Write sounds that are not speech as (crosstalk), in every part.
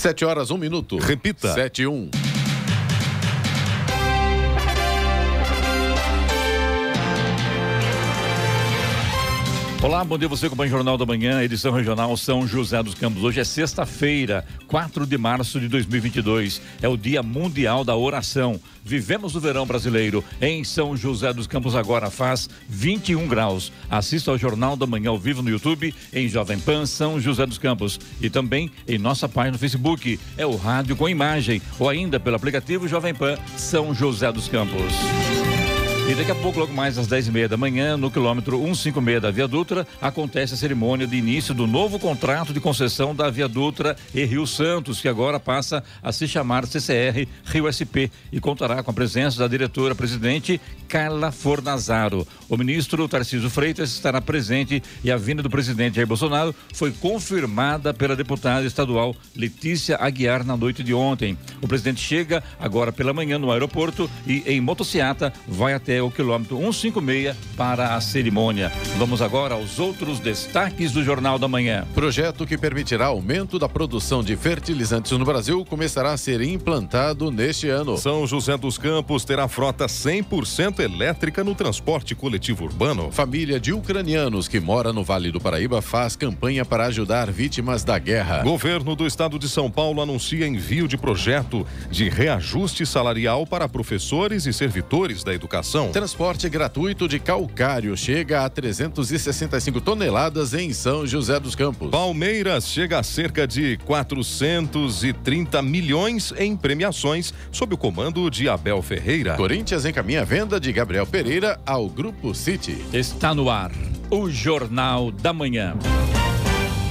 Sete horas, um minuto. Repita. Sete e um. Olá, bom dia você com o Jornal da Manhã, edição regional São José dos Campos. Hoje é sexta-feira, 4 de março de 2022. É o Dia Mundial da Oração. Vivemos o verão brasileiro. Em São José dos Campos agora faz 21 graus. Assista ao Jornal da Manhã ao vivo no YouTube, em Jovem Pan São José dos Campos. E também em nossa página no Facebook. É o rádio com imagem ou ainda pelo aplicativo Jovem Pan São José dos Campos. E daqui a pouco, logo mais às 10 e meia da manhã, no quilômetro 156 da Via Dutra, acontece a cerimônia de início do novo contrato de concessão da Via Dutra e Rio Santos, que agora passa a se chamar CCR Rio SP e contará com a presença da diretora-presidente Carla Fornazaro. O ministro Tarcísio Freitas estará presente e a vinda do presidente Jair Bolsonaro foi confirmada pela deputada estadual Letícia Aguiar na noite de ontem. O presidente chega agora pela manhã no aeroporto e em motociata vai até o quilômetro 156 para a cerimônia. Vamos agora aos outros destaques do Jornal da Manhã. Projeto que permitirá aumento da produção de fertilizantes no Brasil começará a ser implantado neste ano. São José dos Campos terá frota 100% elétrica no transporte coletivo urbano. Família de ucranianos que mora no Vale do Paraíba faz campanha para ajudar vítimas da guerra. Governo do Estado de São Paulo anuncia envio de projeto de reajuste salarial para professores e servidores da educação. Transporte gratuito de calcário chega a 365 toneladas em São José dos Campos. Palmeiras chega a cerca de 430 milhões em premiações sob o comando de Abel Ferreira. Corinthians encaminha a venda de Gabriel Pereira ao Grupo City. Está no ar o Jornal da Manhã.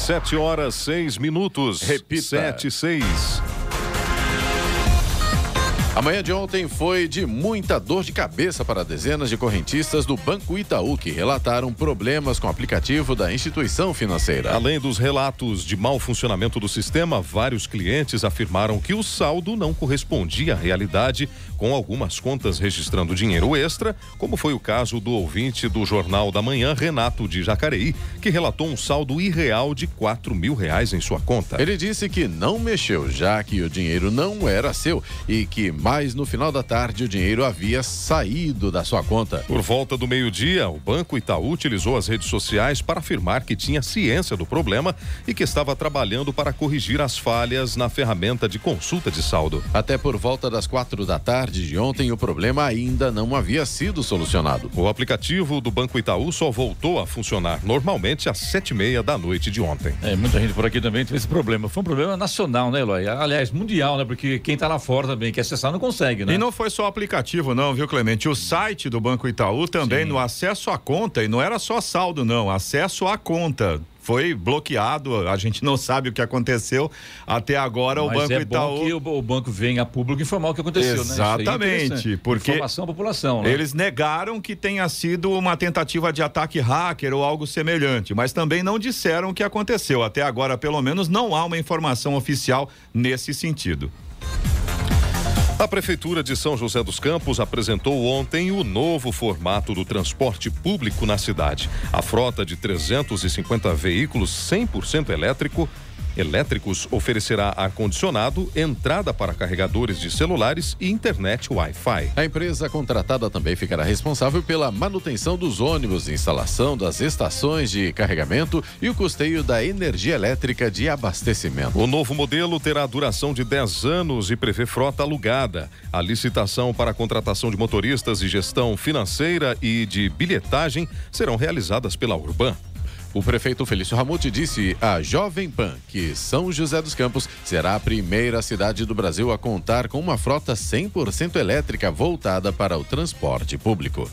Sete horas, seis minutos. Repita. Sete, seis. A manhã de ontem foi de muita dor de cabeça para dezenas de correntistas do Banco Itaú que relataram problemas com o aplicativo da instituição financeira. Além dos relatos de mau funcionamento do sistema, vários clientes afirmaram que o saldo não correspondia à realidade, com algumas contas registrando dinheiro extra, como foi o caso do ouvinte do Jornal da Manhã, Renato de Jacareí, que relatou um saldo irreal de 4 mil reais em sua conta. Ele disse que não mexeu, já que o dinheiro não era seu e que, mais no final da tarde, o dinheiro havia saído da sua conta. Por volta do meio-dia, o Banco Itaú utilizou as redes sociais para afirmar que tinha ciência do problema e que estava trabalhando para corrigir as falhas na ferramenta de consulta de saldo. Até por volta das quatro da tarde de ontem, o problema ainda não havia sido solucionado. O aplicativo do Banco Itaú só voltou a funcionar normalmente às sete e meia da noite de ontem. É, muita gente por aqui também teve esse problema. Foi um problema nacional, né, Eloy? Aliás, mundial, né? Porque quem tá lá fora também quer acessar não consegue, né? E não foi só o aplicativo, não, viu, Clemente? O site do Banco Itaú também, Sim. no acesso à conta, e não era só saldo, não, acesso à conta. Foi bloqueado, a gente não sabe o que aconteceu. Até agora o Mas Banco é Itaú. bom que o, o banco venha a público informar o que aconteceu, né? É Exatamente, interessante. porque Informação à população, né? Eles negaram que tenha sido uma tentativa de ataque hacker ou algo semelhante, mas também não disseram o que aconteceu. Até agora, pelo menos, não há uma informação oficial nesse sentido. A Prefeitura de São José dos Campos apresentou ontem o novo formato do transporte público na cidade. A frota de 350 veículos 100% elétrico elétricos oferecerá ar-condicionado, entrada para carregadores de celulares e internet Wi-Fi. A empresa contratada também ficará responsável pela manutenção dos ônibus, instalação das estações de carregamento e o custeio da energia elétrica de abastecimento. O novo modelo terá duração de 10 anos e prevê frota alugada. A licitação para a contratação de motoristas e gestão financeira e de bilhetagem serão realizadas pela Urban. O prefeito Felício Ramute disse à Jovem Pan que São José dos Campos será a primeira cidade do Brasil a contar com uma frota 100% elétrica voltada para o transporte público.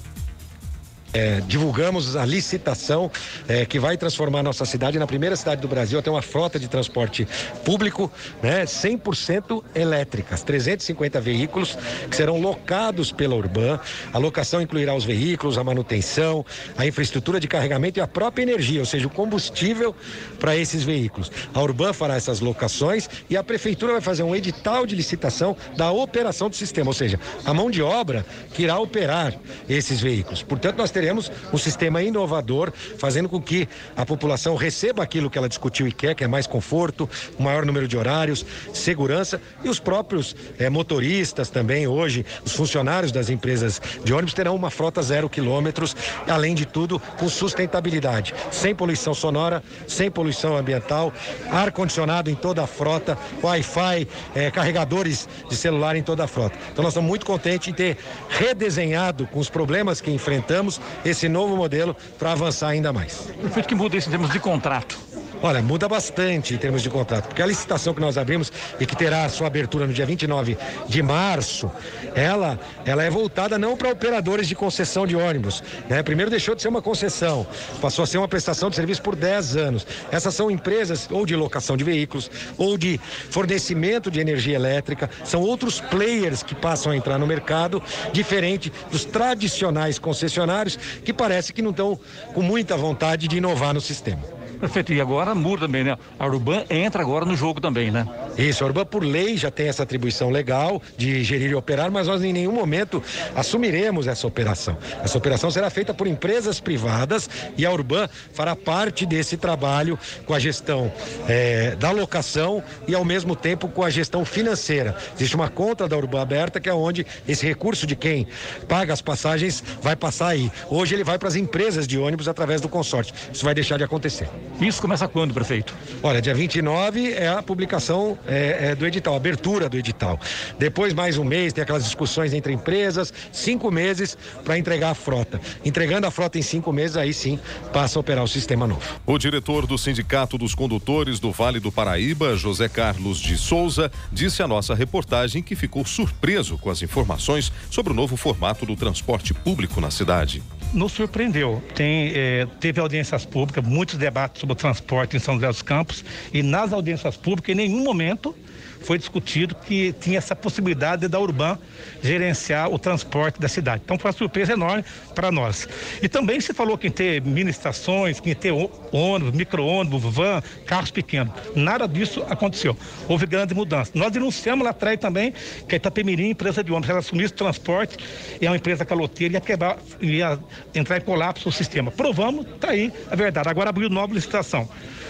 É, divulgamos a licitação é, que vai transformar nossa cidade na primeira cidade do Brasil a ter uma frota de transporte público né, 100% elétricas, 350 veículos que serão locados pela Urban. A locação incluirá os veículos, a manutenção, a infraestrutura de carregamento e a própria energia, ou seja, o combustível para esses veículos. A Urban fará essas locações e a prefeitura vai fazer um edital de licitação da operação do sistema, ou seja, a mão de obra que irá operar esses veículos. Portanto, nós teremos um sistema inovador, fazendo com que a população receba aquilo que ela discutiu e quer, que é mais conforto, maior número de horários, segurança e os próprios eh, motoristas também hoje, os funcionários das empresas de ônibus terão uma frota zero quilômetros, além de tudo com sustentabilidade, sem poluição sonora, sem poluição ambiental, ar condicionado em toda a frota, Wi-Fi, eh, carregadores de celular em toda a frota. Então nós estamos muito contentes em ter redesenhado com os problemas que enfrentamos esse novo modelo para avançar ainda mais. O que muda isso em termos de contrato? Olha, muda bastante em termos de contrato, porque a licitação que nós abrimos e que terá sua abertura no dia 29 de março, ela, ela é voltada não para operadores de concessão de ônibus, né? Primeiro deixou de ser uma concessão, passou a ser uma prestação de serviço por 10 anos. Essas são empresas ou de locação de veículos ou de fornecimento de energia elétrica, são outros players que passam a entrar no mercado, diferente dos tradicionais concessionários que parece que não estão com muita vontade de inovar no sistema. Perfeito. E agora muda também, né? A Urban entra agora no jogo também, né? Isso, a Urban por lei já tem essa atribuição legal de gerir e operar, mas nós em nenhum momento assumiremos essa operação. Essa operação será feita por empresas privadas e a Urban fará parte desse trabalho com a gestão é, da locação e ao mesmo tempo com a gestão financeira. Existe uma conta da Urban aberta que é onde esse recurso de quem paga as passagens vai passar aí. Hoje ele vai para as empresas de ônibus através do consórcio. Isso vai deixar de acontecer. Isso começa quando, prefeito? Olha, dia 29 é a publicação é, é, do edital, a abertura do edital. Depois, mais um mês, tem aquelas discussões entre empresas, cinco meses para entregar a frota. Entregando a frota em cinco meses, aí sim passa a operar o sistema novo. O diretor do Sindicato dos Condutores do Vale do Paraíba, José Carlos de Souza, disse à nossa reportagem que ficou surpreso com as informações sobre o novo formato do transporte público na cidade nos surpreendeu. Tem, é, teve audiências públicas, muitos debates sobre o transporte em São José dos Campos e nas audiências públicas, em nenhum momento foi discutido que tinha essa possibilidade da Urban gerenciar o transporte da cidade. Então foi uma surpresa enorme para nós. E também se falou que em ter mini estações, que ter ônibus, micro-ônibus, van, carros pequenos. Nada disso aconteceu. Houve grande mudança. Nós denunciamos lá atrás também que a Itapemirim, empresa de ônibus, ela assumisse transporte e é uma empresa caloteira ia quebrar, ia entrar em colapso o sistema. Provamos, está aí a verdade. Agora abriu nova licitação.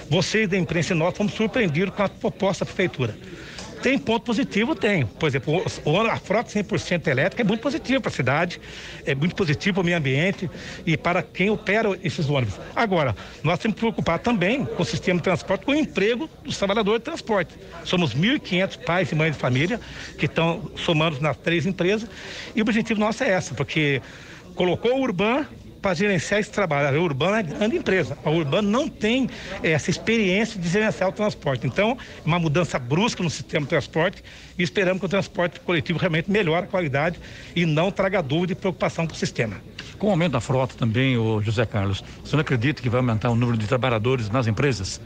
Vocês da imprensa e nós fomos surpreendidos com a proposta da prefeitura. Tem ponto positivo? Tem. Por exemplo, a frota 100% elétrica é muito positivo para a cidade, é muito positivo para o meio ambiente e para quem opera esses ônibus. Agora, nós temos que preocupar também com o sistema de transporte, com o emprego dos trabalhadores de transporte. Somos 1.500 pais e mães de família que estão somando nas três empresas e o objetivo nosso é essa, porque colocou o Urban para gerenciar esse trabalho. A Urbana é grande empresa. A Urbana não tem é, essa experiência de gerenciar o transporte. Então, é uma mudança brusca no sistema de transporte e esperamos que o transporte coletivo realmente melhore a qualidade e não traga dúvida e preocupação para o sistema. Com o aumento da frota também, o José Carlos, você não acredita que vai aumentar o número de trabalhadores nas empresas?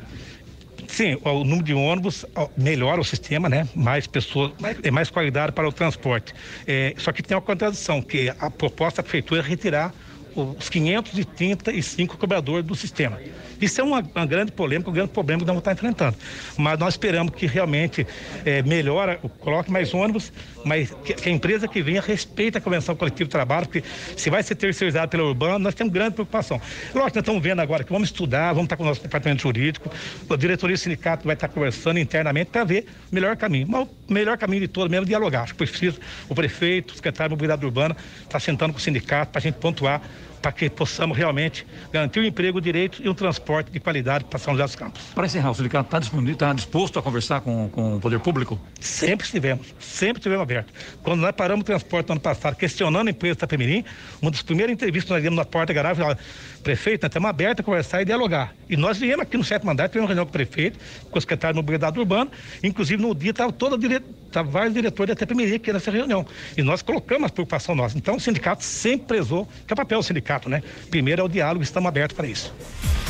Sim, o número de ônibus melhora o sistema, né? Mais pessoas, mais, é mais qualidade para o transporte. É, só que tem uma contradição, que a proposta da prefeitura é retirar os 535 cobradores do sistema. Isso é uma, grande polêmica, um grande problema que nós vamos estar enfrentando. Mas nós esperamos que realmente é, melhora, coloque mais ônibus, mas que, a empresa que venha respeite a Convenção Coletiva de Trabalho, porque se vai ser terceirizado pela Urbana, nós temos grande preocupação. Lógico, nós estamos vendo agora que vamos estudar, vamos estar com o nosso departamento jurídico, a diretoria do sindicato vai estar conversando internamente para ver o melhor caminho. Mas o melhor caminho de todo mesmo é dialogar. Acho que precisa o prefeito, o secretário de mobilidade urbana, estar tá sentando com o sindicato para a gente pontuar para que possamos realmente garantir o emprego, o direito e um transporte de qualidade para São José dos Campos. Para encerrar, o sindicato está disponível, está disposto a conversar com, com o poder público? Sempre estivemos, sempre estivemos abertos. Quando nós paramos o transporte no ano passado, questionando a empresa Itapemirim, uma das primeiras entrevistas que nós demos na porta da garagem, falava, prefeito, nós estamos abertos a conversar e dialogar. E nós viemos aqui no sétimo mandato, tivemos uma reunião com o prefeito, com o secretário de mobilidade urbana, inclusive no dia estava toda a diretora estava vários diretores da Itapemirim aqui nessa reunião. E nós colocamos a preocupação nossa. Então o sindicato sempre prezou, que é o papel do sindicato sindicato, né? Primeiro é o diálogo, estamos abertos para isso.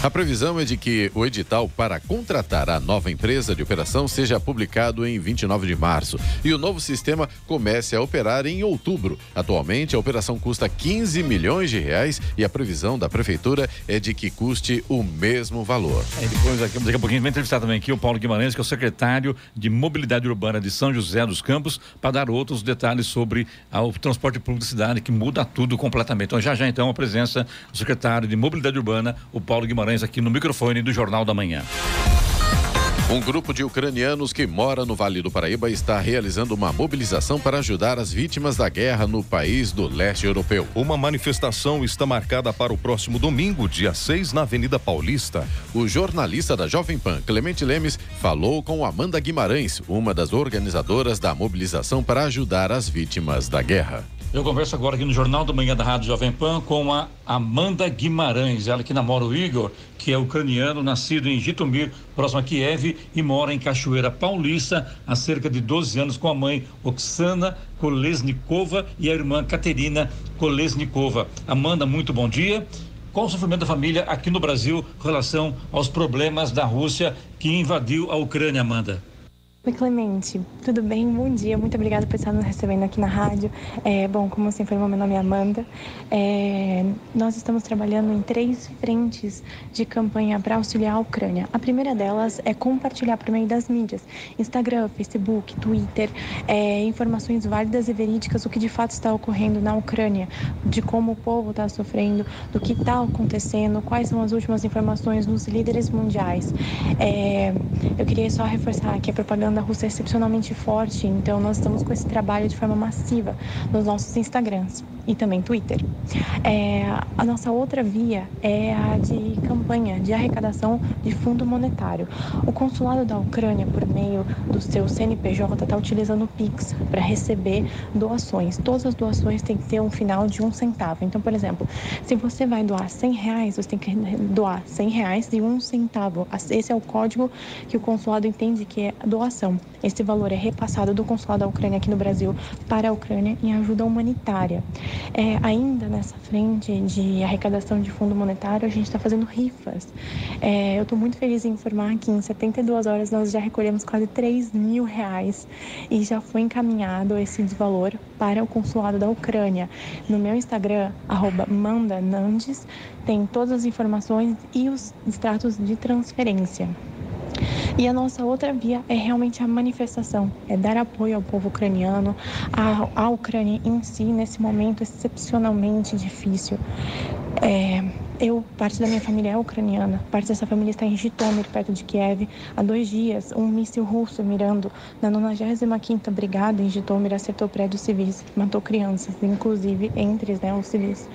A previsão é de que o edital para contratar a nova empresa de operação seja publicado em 29 de março e o novo sistema comece a operar em outubro. Atualmente, a operação custa 15 milhões de reais e a previsão da prefeitura é de que custe o mesmo valor. É, depois, daqui, daqui a pouquinho, vai entrevistar também aqui o Paulo Guimarães, que é o secretário de Mobilidade Urbana de São José dos Campos, para dar outros detalhes sobre a, o transporte público da cidade, que muda tudo completamente. Então, já já, então, a presença do secretário de Mobilidade Urbana, o Paulo Guimarães Guimarães aqui no microfone do Jornal da Manhã. Um grupo de ucranianos que mora no Vale do Paraíba está realizando uma mobilização para ajudar as vítimas da guerra no país do leste europeu. Uma manifestação está marcada para o próximo domingo, dia 6, na Avenida Paulista. O jornalista da Jovem Pan, Clemente Lemes, falou com Amanda Guimarães, uma das organizadoras da mobilização para ajudar as vítimas da guerra. Eu converso agora aqui no Jornal da Manhã da Rádio Jovem Pan com a Amanda Guimarães, ela que namora o Igor, que é ucraniano, nascido em Jitomir, próximo a Kiev, e mora em Cachoeira Paulista há cerca de 12 anos com a mãe Oksana Kolesnikova e a irmã Katerina Kolesnikova. Amanda, muito bom dia. Qual o sofrimento da família aqui no Brasil em relação aos problemas da Rússia que invadiu a Ucrânia, Amanda? Oi, Clemente. Tudo bem? Bom dia. Muito obrigada por estar nos recebendo aqui na rádio. É, bom, como informou, meu nome é Amanda. É, nós estamos trabalhando em três frentes de campanha para auxiliar a Ucrânia. A primeira delas é compartilhar por meio das mídias, Instagram, Facebook, Twitter, é, informações válidas e verídicas do que de fato está ocorrendo na Ucrânia, de como o povo está sofrendo, do que está acontecendo, quais são as últimas informações dos líderes mundiais. É, eu queria só reforçar que a propaganda propaganda russa é excepcionalmente forte, então nós estamos com esse trabalho de forma massiva nos nossos Instagrams e também Twitter. É, a nossa outra via é a de campanha de arrecadação de fundo monetário. O consulado da Ucrânia, por meio do seu CNPJ, está utilizando o Pix para receber doações. Todas as doações têm que ter um final de um centavo. Então, por exemplo, se você vai doar 100 reais, você tem que doar 100 reais e um centavo. Esse é o código que o consulado entende que é doação. Esse valor é repassado do consulado da Ucrânia aqui no Brasil para a Ucrânia em ajuda humanitária. É, ainda nessa frente de arrecadação de fundo monetário, a gente está fazendo rifas. É, eu estou muito feliz em informar que em 72 horas nós já recolhemos quase 3 mil reais e já foi encaminhado esse valor para o consulado da Ucrânia. No meu Instagram, mandanandes, tem todas as informações e os extratos de transferência. E a nossa outra via é realmente a manifestação, é dar apoio ao povo ucraniano, à, à Ucrânia em si, nesse momento excepcionalmente difícil. É, eu, parte da minha família é ucraniana, parte dessa família está em Jitomir, perto de Kiev. Há dois dias, um míssil russo mirando na 95ª Brigada em Jitomir acertou prédios civis, matou crianças, inclusive entre né, os civis.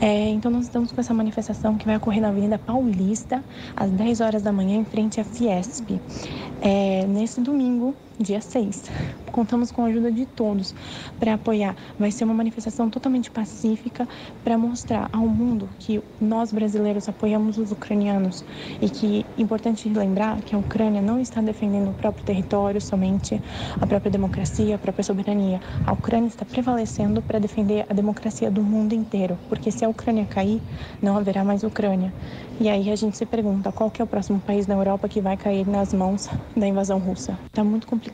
É, então, nós estamos com essa manifestação que vai ocorrer na Avenida Paulista, às 10 horas da manhã, em frente à Fiesp. É, nesse domingo, dia 6. Contamos com a ajuda de todos para apoiar. Vai ser uma manifestação totalmente pacífica para mostrar ao mundo que nós brasileiros apoiamos os ucranianos e que é importante lembrar que a Ucrânia não está defendendo o próprio território somente, a própria democracia, a própria soberania. A Ucrânia está prevalecendo para defender a democracia do mundo inteiro, porque se a Ucrânia cair, não haverá mais Ucrânia. E aí a gente se pergunta qual que é o próximo país na Europa que vai cair nas mãos da invasão russa. Está muito complicado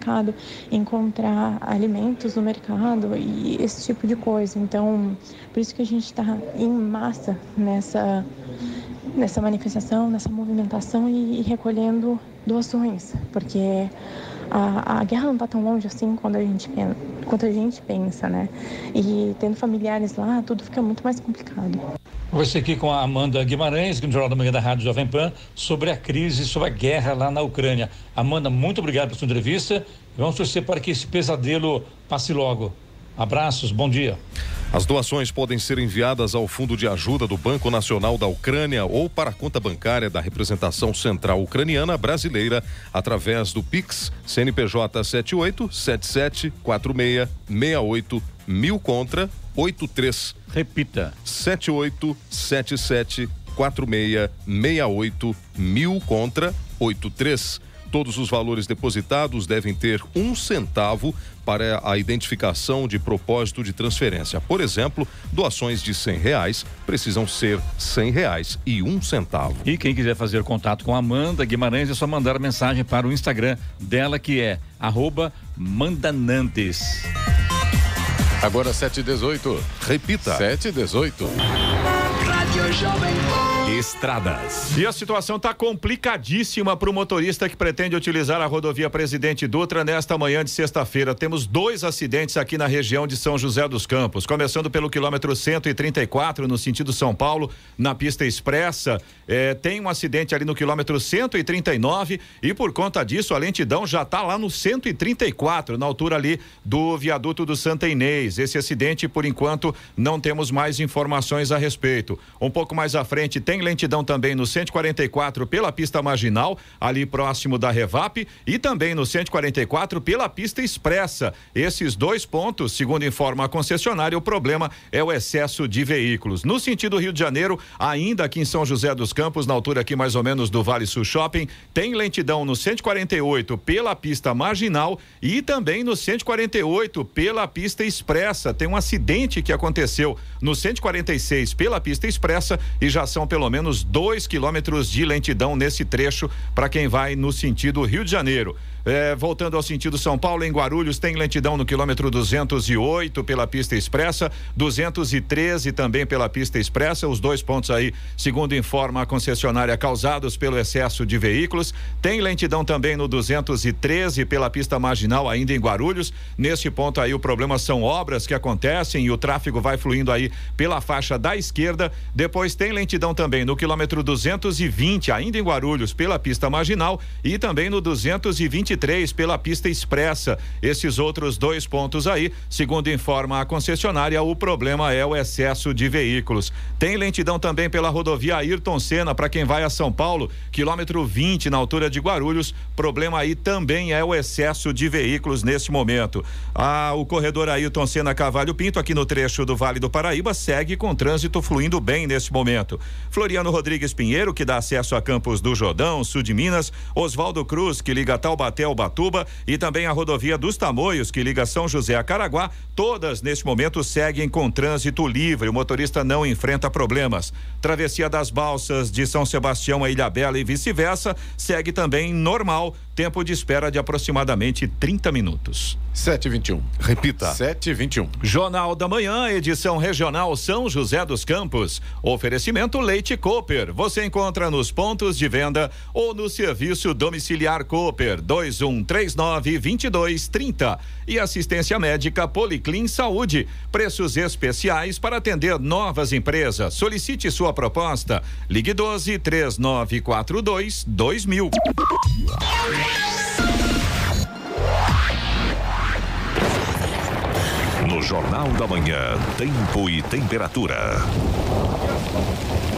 encontrar alimentos no mercado e esse tipo de coisa. Então, por isso que a gente está em massa nessa nessa manifestação, nessa movimentação e, e recolhendo doações, porque a, a guerra não está tão longe assim quando a gente a gente pensa, né? E tendo familiares lá, tudo fica muito mais complicado. Conversei aqui com a Amanda Guimarães, no Jornal da Manhã da Rádio Jovem Pan, sobre a crise, sobre a guerra lá na Ucrânia. Amanda, muito obrigado pela sua entrevista. Vamos torcer para que esse pesadelo passe logo. Abraços, bom dia. As doações podem ser enviadas ao Fundo de Ajuda do Banco Nacional da Ucrânia ou para a conta bancária da representação central ucraniana brasileira através do Pix CNPJ 78 77 46 68 mil contra 83. Repita. 78 77 46 68 mil contra 83 Todos os valores depositados devem ter um centavo para a identificação de propósito de transferência. Por exemplo, doações de cem reais precisam ser cem reais e um centavo. E quem quiser fazer contato com Amanda Guimarães é só mandar mensagem para o Instagram dela que é arroba mandanantes. Agora 718. Repita. 718. Rádio Jovem Pan. Estradas. E a situação está complicadíssima para o motorista que pretende utilizar a rodovia Presidente Dutra nesta manhã de sexta-feira. Temos dois acidentes aqui na região de São José dos Campos, começando pelo quilômetro 134 no sentido São Paulo, na pista expressa. É, tem um acidente ali no quilômetro 139 e por conta disso a lentidão já está lá no 134, na altura ali do viaduto do Santa Inês. Esse acidente, por enquanto, não temos mais informações a respeito. Um pouco mais à frente tem lentidão também no 144 pela pista marginal, ali próximo da Revap, e também no 144 pela pista expressa. Esses dois pontos, segundo informa a concessionária, o problema é o excesso de veículos. No sentido Rio de Janeiro, ainda aqui em São José dos Campos, na altura aqui mais ou menos do Vale Sul Shopping, tem lentidão no 148 pela pista marginal e também no 148 pela pista expressa. Tem um acidente que aconteceu no 146 pela pista expressa e já são pelo menos dois quilômetros de lentidão nesse trecho para quem vai no sentido Rio de Janeiro. É, voltando ao sentido São Paulo, em Guarulhos, tem lentidão no quilômetro 208 pela pista expressa, 213 também pela pista expressa. Os dois pontos aí, segundo informa a concessionária, causados pelo excesso de veículos. Tem lentidão também no 213 pela pista marginal, ainda em Guarulhos. Neste ponto aí, o problema são obras que acontecem e o tráfego vai fluindo aí pela faixa da esquerda. Depois tem lentidão também no quilômetro 220, ainda em Guarulhos, pela pista marginal e também no 220 23 pela pista expressa. Esses outros dois pontos aí, segundo informa a concessionária, o problema é o excesso de veículos. Tem lentidão também pela rodovia Ayrton Senna para quem vai a São Paulo, quilômetro 20 na altura de Guarulhos. Problema aí também é o excesso de veículos neste momento. Ah, o corredor Ayrton Senna Cavalho Pinto, aqui no trecho do Vale do Paraíba, segue com trânsito fluindo bem neste momento. Floriano Rodrigues Pinheiro, que dá acesso a Campos do Jordão, sul de Minas, Oswaldo Cruz, que liga Taubaté até Ubatuba e também a rodovia dos Tamoios, que liga São José a Caraguá, todas neste momento seguem com trânsito livre. O motorista não enfrenta problemas. Travessia das Balsas de São Sebastião a Ilha Bela e vice-versa segue também normal Tempo de espera de aproximadamente 30 minutos. 721. Repita. 721. Jornal da Manhã, edição regional São José dos Campos. Oferecimento Leite Cooper. Você encontra nos pontos de venda ou no serviço domiciliar Cooper 2139 2230. E assistência médica Policlin Saúde. Preços especiais para atender novas empresas. Solicite sua proposta. Ligue 12 3942 2000. No Jornal da Manhã, Tempo e Temperatura.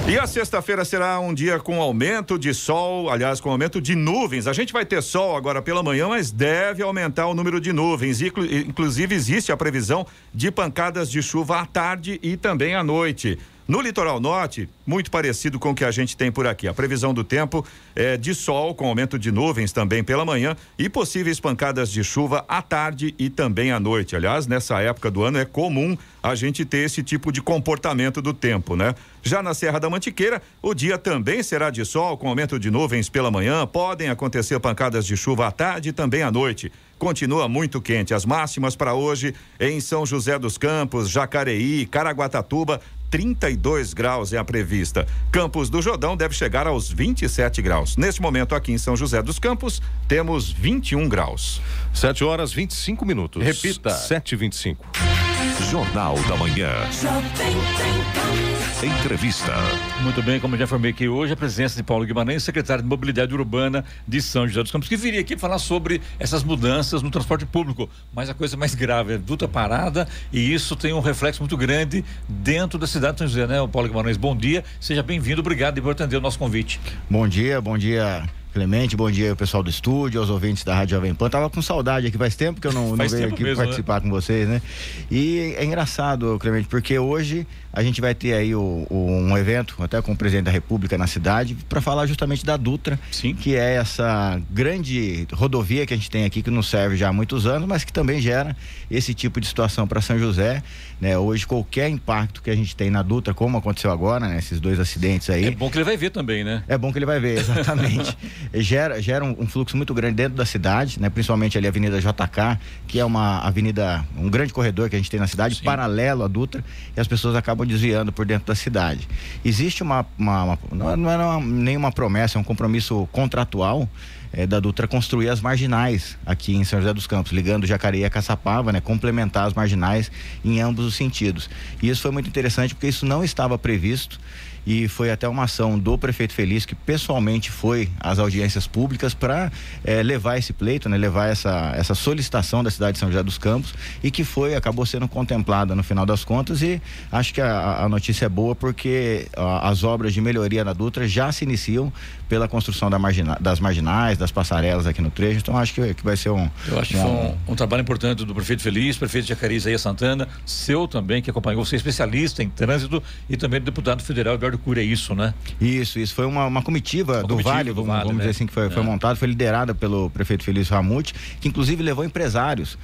E a sexta-feira será um dia com aumento de sol, aliás, com aumento de nuvens. A gente vai ter sol agora pela manhã, mas deve aumentar o número de nuvens. Inclusive, existe a previsão de pancadas de chuva à tarde e também à noite. No litoral norte, muito parecido com o que a gente tem por aqui. A previsão do tempo é de sol, com aumento de nuvens também pela manhã e possíveis pancadas de chuva à tarde e também à noite. Aliás, nessa época do ano é comum a gente ter esse tipo de comportamento do tempo, né? Já na Serra da Mantiqueira, o dia também será de sol, com aumento de nuvens pela manhã. Podem acontecer pancadas de chuva à tarde e também à noite continua muito quente. As máximas para hoje em São José dos Campos, Jacareí, Caraguatatuba, 32 graus é a prevista. Campos do Jordão deve chegar aos 27 graus. Neste momento, aqui em São José dos Campos, temos 21 graus. 7 horas 25 minutos. Repita. 7 e 25 Jornal da Manhã. Entrevista. Muito bem, como já informei aqui hoje, a presença de Paulo Guimarães, secretário de Mobilidade Urbana de São José dos Campos, que viria aqui falar sobre essas mudanças no transporte público. Mas a coisa mais grave é duta parada e isso tem um reflexo muito grande dentro da cidade de São José, né? O Paulo Guimarães, bom dia, seja bem-vindo, obrigado por atender o nosso convite. Bom dia, bom dia Clemente, bom dia aí, o pessoal do estúdio, aos ouvintes da Rádio Jovem Pan. Tava com saudade aqui, faz tempo que eu não, não tempo aqui mesmo, participar com vocês, né? E é engraçado, Clemente, porque hoje a gente vai ter aí o, o- um evento, até com o presidente da República na cidade, para falar justamente da Dutra, que é essa grande rodovia que a gente tem aqui, que nos serve já há muitos anos, mas que também gera esse tipo de situação para São José. Né? Hoje, qualquer impacto que a gente tem na Dutra, como aconteceu agora, né? esses dois acidentes aí. É bom que ele vai ver também, né? É bom que ele vai ver, exatamente. (laughs) gera gera um, um fluxo muito grande dentro da cidade, né? principalmente ali a Avenida JK, que é uma avenida, um grande corredor que a gente tem na cidade, paralelo à Dutra, e as pessoas acabam desviando por dentro da cidade. Existe uma. uma- uma- não é- não é uma- nenhuma promessa, é um compromisso contratual. eh, da Dutra construir as marginais aqui em São José dos Campos, ligando Jacareí a Caçapava, né? Complementar as marginais em ambos os sentidos. E isso foi muito interessante porque isso não estava previsto e foi até uma ação do prefeito Feliz que pessoalmente foi às audiências públicas para levar esse pleito, né, levar essa, essa solicitação da cidade de São José dos Campos e que foi acabou sendo contemplada no final das contas e acho que a, a notícia é boa porque a, as obras de melhoria na Dutra já se iniciam pela construção da margina, das marginais, das passarelas aqui no trecho, então acho que, que vai ser um Eu acho que foi um, um trabalho importante do prefeito Feliz, prefeito de Jacareí, Isaías Santana, seu também, que acompanhou, você é especialista em trânsito, e também do deputado federal Eduardo Cura, é isso, né? Isso, isso foi uma, uma comitiva do comitiva Vale, do vamos, Vale, vamos né? dizer assim, que foi, foi É. montada, foi liderada pelo prefeito Felício Ramute, que inclusive levou empresários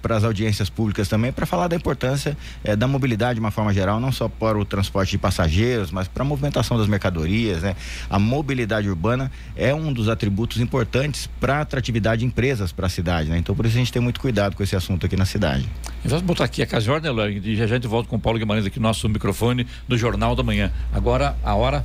para as audiências públicas também, para falar da importância eh, da mobilidade de uma forma geral, não só para o transporte de passageiros, mas para a movimentação das mercadorias, né? A mobilidade urbana é um dos atributos importantes para atratividade de empresas para a cidade, né? Então por isso a gente tem muito cuidado com esse assunto aqui na cidade. Vamos botar aqui a ordem, Eloy, e já já a gente volta com o Paulo Guimarães aqui no nosso microfone do Jornal da Manhã. Agora, a hora...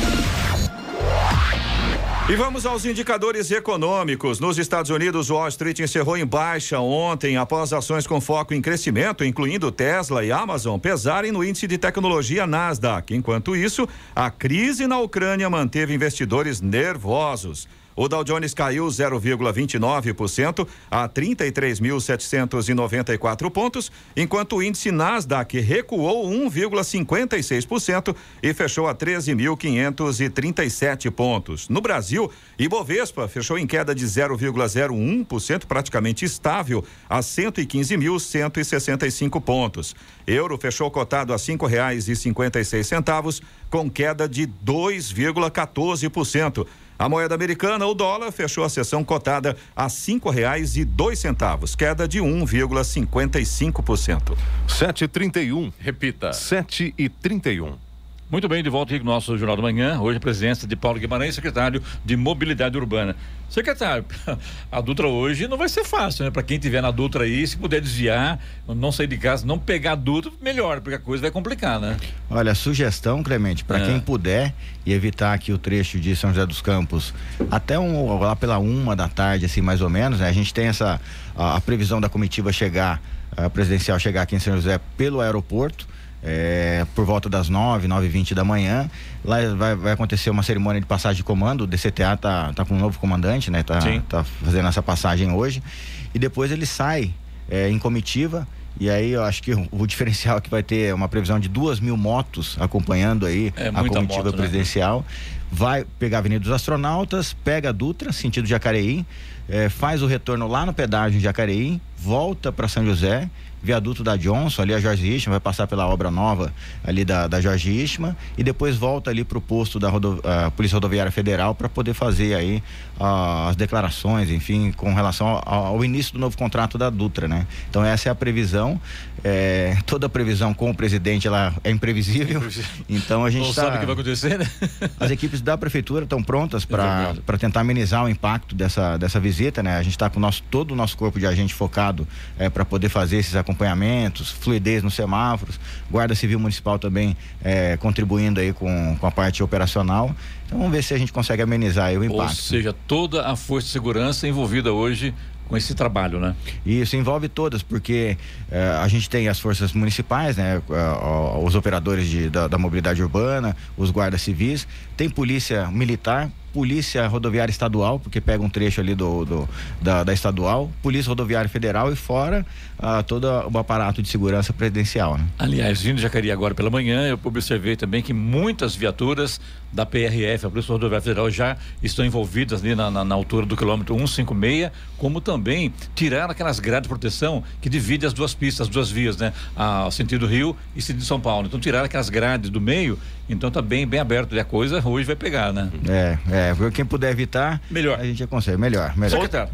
E vamos aos indicadores econômicos. Nos Estados Unidos, Wall Street encerrou em baixa ontem após ações com foco em crescimento, incluindo Tesla e Amazon, pesarem no índice de tecnologia Nasdaq. Enquanto isso, a crise na Ucrânia manteve investidores nervosos. O Dow Jones caiu 0,29% a 33.794 pontos, enquanto o índice Nasdaq recuou 1,56% e fechou a 13.537 pontos. No Brasil, Ibovespa fechou em queda de 0,01%, praticamente estável, a 115.165 pontos. Euro fechou cotado a seis centavos, com queda de 2,14%. A moeda americana, o dólar, fechou a sessão cotada a cinco reais e dois centavos, queda de 1,55%. 7h31. Repita. 7 e 31 Muito bem, de volta aqui no nosso Jornal da Manhã. Hoje a presença de Paulo Guimarães, secretário de Mobilidade Urbana. Secretário, (laughs) a Dutra hoje não vai ser fácil, né? Para quem tiver na Dutra aí, se puder desviar, não sair de casa, não pegar a Dutra, melhor, porque a coisa vai complicar, né? Olha, sugestão, Clemente, para É. quem puder e evitar aqui o trecho de São José dos Campos até um, lá pela uma da tarde, assim, mais ou menos, né? A gente tem essa a, a previsão da comitiva chegar, a presidencial chegar aqui em São José pelo aeroporto. É, por volta das 9, 9 e 20 da manhã. Lá vai, vai acontecer uma cerimônia de passagem de comando. O DCTA tá, tá com um novo comandante, né? Tá, tá fazendo essa passagem hoje. E depois ele sai é, em comitiva. E aí eu acho que o, o diferencial é que vai ter uma previsão de duas mil motos acompanhando aí É a comitiva moto, né? presidencial. Vai pegar a Avenida dos Astronautas, pega a Dutra, sentido Jacareí, eh, faz o retorno lá no pedágio de Jacareí, volta para São José, viaduto da Johnson, ali a Jorge Ishman, vai passar pela obra nova ali da, da Jorge Ishman e depois volta ali para o posto da rodo- Polícia Rodoviária Federal para poder fazer aí as declarações, enfim, com relação ao, ao início do novo contrato da Dutra, né? Então essa é a previsão. eh, toda previsão com o presidente ela é imprevisível. Então a gente Não tá- sabe o que vai acontecer, né? as equipes da prefeitura estão prontas É para tentar amenizar o impacto dessa, dessa visita, né? A gente está com nosso, todo o nosso corpo de agente focado para poder fazer esses acompanhamentos, fluidez nos semáforos, Guarda Civil Municipal também eh, contribuindo aí com, com a parte operacional. Então vamos ver se a gente consegue amenizar o Ou impacto. seja, toda a força de segurança envolvida hoje com esse trabalho, né? Isso envolve todas, porque eh, a gente tem as forças municipais, né, eh, os operadores de, da, da mobilidade urbana, os guardas civis, tem polícia militar, Polícia Rodoviária Estadual, porque pega um trecho ali do, do da, da, estadual, Polícia Rodoviária Federal e fora ah, todo o aparato de segurança presidencial. Né? Aliás, vindo de Jacareí agora pela manhã, eu observei também que muitas viaturas da PRF, a Polícia Rodoviária Federal, já estão envolvidas ali na, na, na altura do quilômetro 156, como também tirar aquelas grades de proteção que divide as duas pistas, as duas vias, né? A, sentido Rio e sentido São Paulo. Então tirar aquelas grades do meio, então tá bem, bem aberto. E a coisa hoje vai pegar, né? É, é. Quem puder evitar, melhor. A gente consegue, melhor. melhor. Secretário,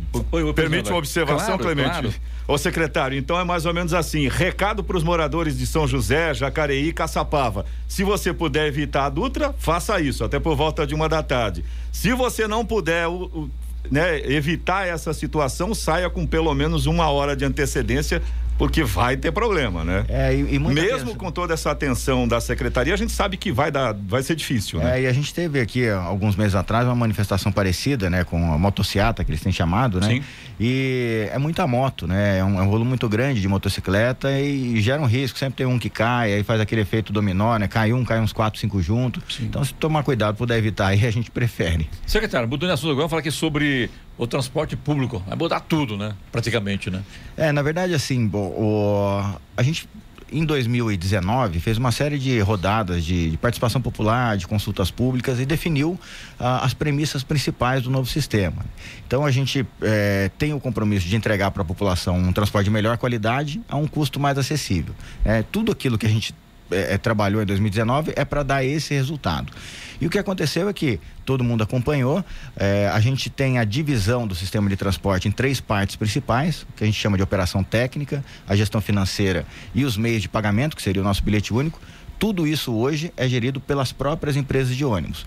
permite uma observação, claro, Clemente? Claro. Ô secretário, então é mais ou menos assim: recado para os moradores de São José, Jacareí e Caçapava. Se você puder evitar a Dutra, faça isso, até por volta de uma da tarde. Se você não puder o, o, né, evitar essa situação, saia com pelo menos uma hora de antecedência porque vai ter problema, né? É, e, e Mesmo com toda essa atenção da secretaria, a gente sabe que vai dar, vai ser difícil, né? É, e a gente teve aqui alguns meses atrás uma manifestação parecida, né, com a motociata que eles têm chamado, né? Sim. E é muita moto, né? É um, é um volume muito grande de motocicleta e, e, gera um risco, sempre tem um que cai, aí faz aquele efeito dominó, né? Cai um, cai uns quatro, cinco juntos. Sim. Então, se tomar cuidado, puder evitar, aí a gente prefere. Secretário, mudando de assunto agora, falar aqui sobre o transporte público. Vai mudar tudo, né? Praticamente, né? É, na verdade, assim, o, a gente em 2019 fez uma série de rodadas de, de participação popular, de consultas públicas e definiu ah, as premissas principais do novo sistema. Então a gente eh, tem o compromisso de entregar para a população um transporte de melhor qualidade a um custo mais acessível. É, tudo aquilo que a gente é, trabalhou em 2019 é para dar esse resultado. E o que aconteceu é que todo mundo acompanhou, é, a gente tem a divisão do sistema de transporte em três partes principais, que a gente chama de operação técnica, a gestão financeira e os meios de pagamento, que seria o nosso bilhete único. Tudo isso hoje é gerido pelas próprias empresas de ônibus.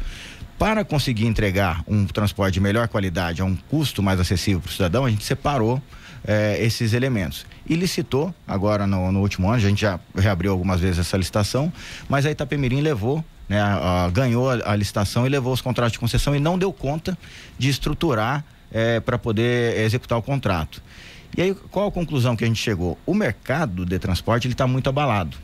Para conseguir entregar um transporte de melhor qualidade a um custo mais acessível para o cidadão, a gente separou eh, esses elementos. E licitou, agora no, no, último ano, a gente já reabriu algumas vezes essa licitação, mas a Itapemirim levou, né, a, a, ganhou a, a, licitação e levou os contratos de concessão e não deu conta de estruturar eh, para poder executar o contrato. E aí, qual a conclusão que a gente chegou? O mercado de transporte está muito abalado.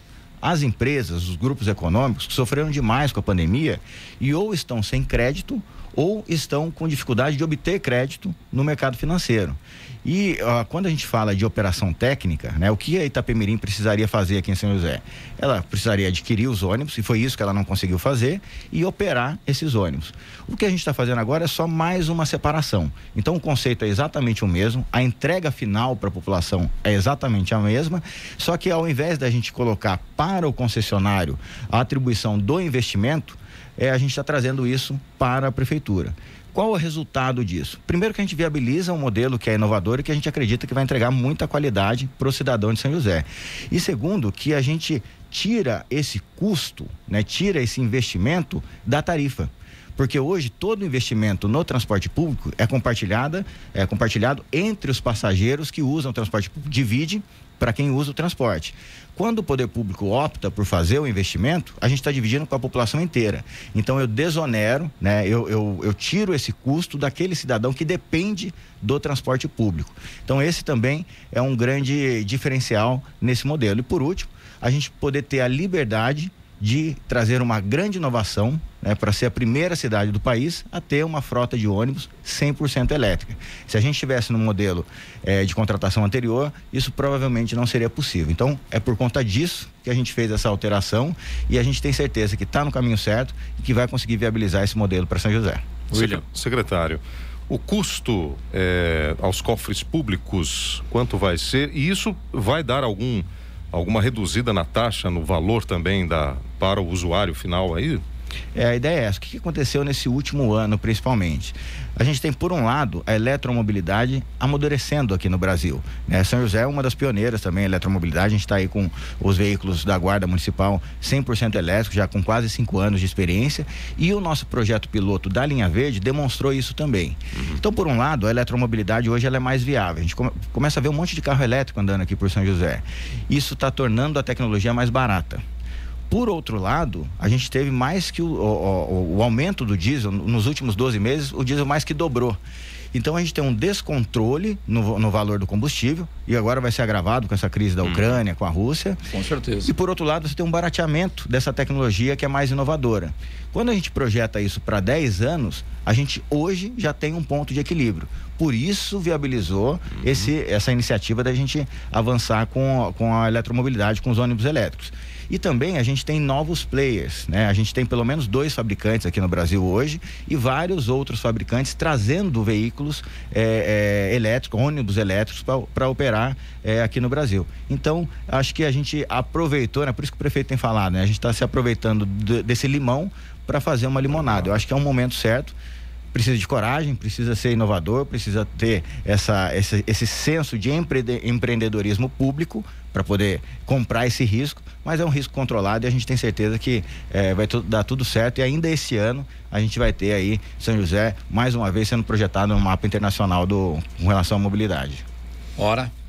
As empresas, os grupos econômicos sofreram demais com a pandemia e ou estão sem crédito ou estão com dificuldade de obter crédito no mercado financeiro. E quando a gente fala de operação técnica, né, o que a Itapemirim precisaria fazer aqui em São José? Ela precisaria adquirir os ônibus, e foi isso que ela não conseguiu fazer, e operar esses ônibus. O que a gente está fazendo agora é só mais uma separação. Então o conceito é exatamente o mesmo, a entrega final para a população é exatamente a mesma, só que ao invés da gente colocar para o concessionário a atribuição do investimento, é, a gente está trazendo isso para a prefeitura. Qual o resultado disso? Primeiro que a gente viabiliza um modelo que é inovador e que a gente acredita que vai entregar muita qualidade para o cidadão de São José. E segundo, que a gente tira esse custo, né, tira esse investimento da tarifa porque hoje todo investimento no transporte público é compartilhada, é compartilhado entre os passageiros que usam o transporte público, divide para quem usa o transporte. Quando o poder público opta por fazer o investimento, a gente está dividindo com a população inteira. Então eu desonero, né? Eu, eu, eu tiro esse custo daquele cidadão que depende do transporte público. Então esse também é um grande diferencial nesse modelo. E por último, a gente poder ter a liberdade de trazer uma grande inovação né, para ser a primeira cidade do país a ter uma frota de ônibus 100% elétrica. Se a gente estivesse no modelo eh, de contratação anterior, isso provavelmente não seria possível. Então, é por conta disso que a gente fez essa alteração e a gente tem certeza que está no caminho certo e que vai conseguir viabilizar esse modelo para São José. William. Secretário, o custo eh, aos cofres públicos, quanto vai ser? E isso vai dar algum alguma reduzida na taxa, no valor também da, para o usuário final aí? É, a ideia é essa. O que aconteceu nesse último ano, principalmente? A gente tem, por um lado, a eletromobilidade amadurecendo aqui no Brasil. Né? São José é uma das pioneiras também em eletromobilidade. A gente está aí com os veículos da Guarda Municipal 100% elétricos, já com quase cinco anos de experiência. E o nosso projeto piloto da Linha Verde demonstrou isso também. Uhum. Então, por um lado, a eletromobilidade hoje ela é mais viável. A gente come, começa a ver um monte de carro elétrico andando aqui por São José. Isso está tornando a tecnologia mais barata. Por outro lado, a gente teve mais que o, o, o, aumento do diesel nos últimos 12 meses, o diesel mais que dobrou. Então a gente tem um descontrole no, no valor do combustível e agora vai ser agravado com essa crise da Ucrânia, com a Rússia. Com certeza. E por outro lado, você tem um barateamento dessa tecnologia que é mais inovadora. Quando a gente projeta isso para 10 anos, a gente hoje já tem um ponto de equilíbrio. Por isso viabilizou esse, essa iniciativa da gente avançar com, com a eletromobilidade, com os ônibus elétricos. E também a gente tem novos players, né? A gente tem pelo menos dois fabricantes aqui no Brasil hoje e vários outros fabricantes trazendo veículos é, é, elétricos, ônibus elétricos para operar é, aqui no Brasil. Então, acho que a gente aproveitou, né? Por isso que o prefeito tem falado, né? A gente está se aproveitando de, desse limão para fazer uma limonada. Eu acho que é um momento certo precisa de coragem, precisa ser inovador, precisa ter essa, esse, esse senso de empreendedorismo público para poder comprar esse risco, mas é um risco controlado e a gente tem certeza que é, vai dar tudo certo e ainda esse ano a gente vai ter aí São José mais uma vez sendo projetado no mapa internacional do, com relação à mobilidade. Ora.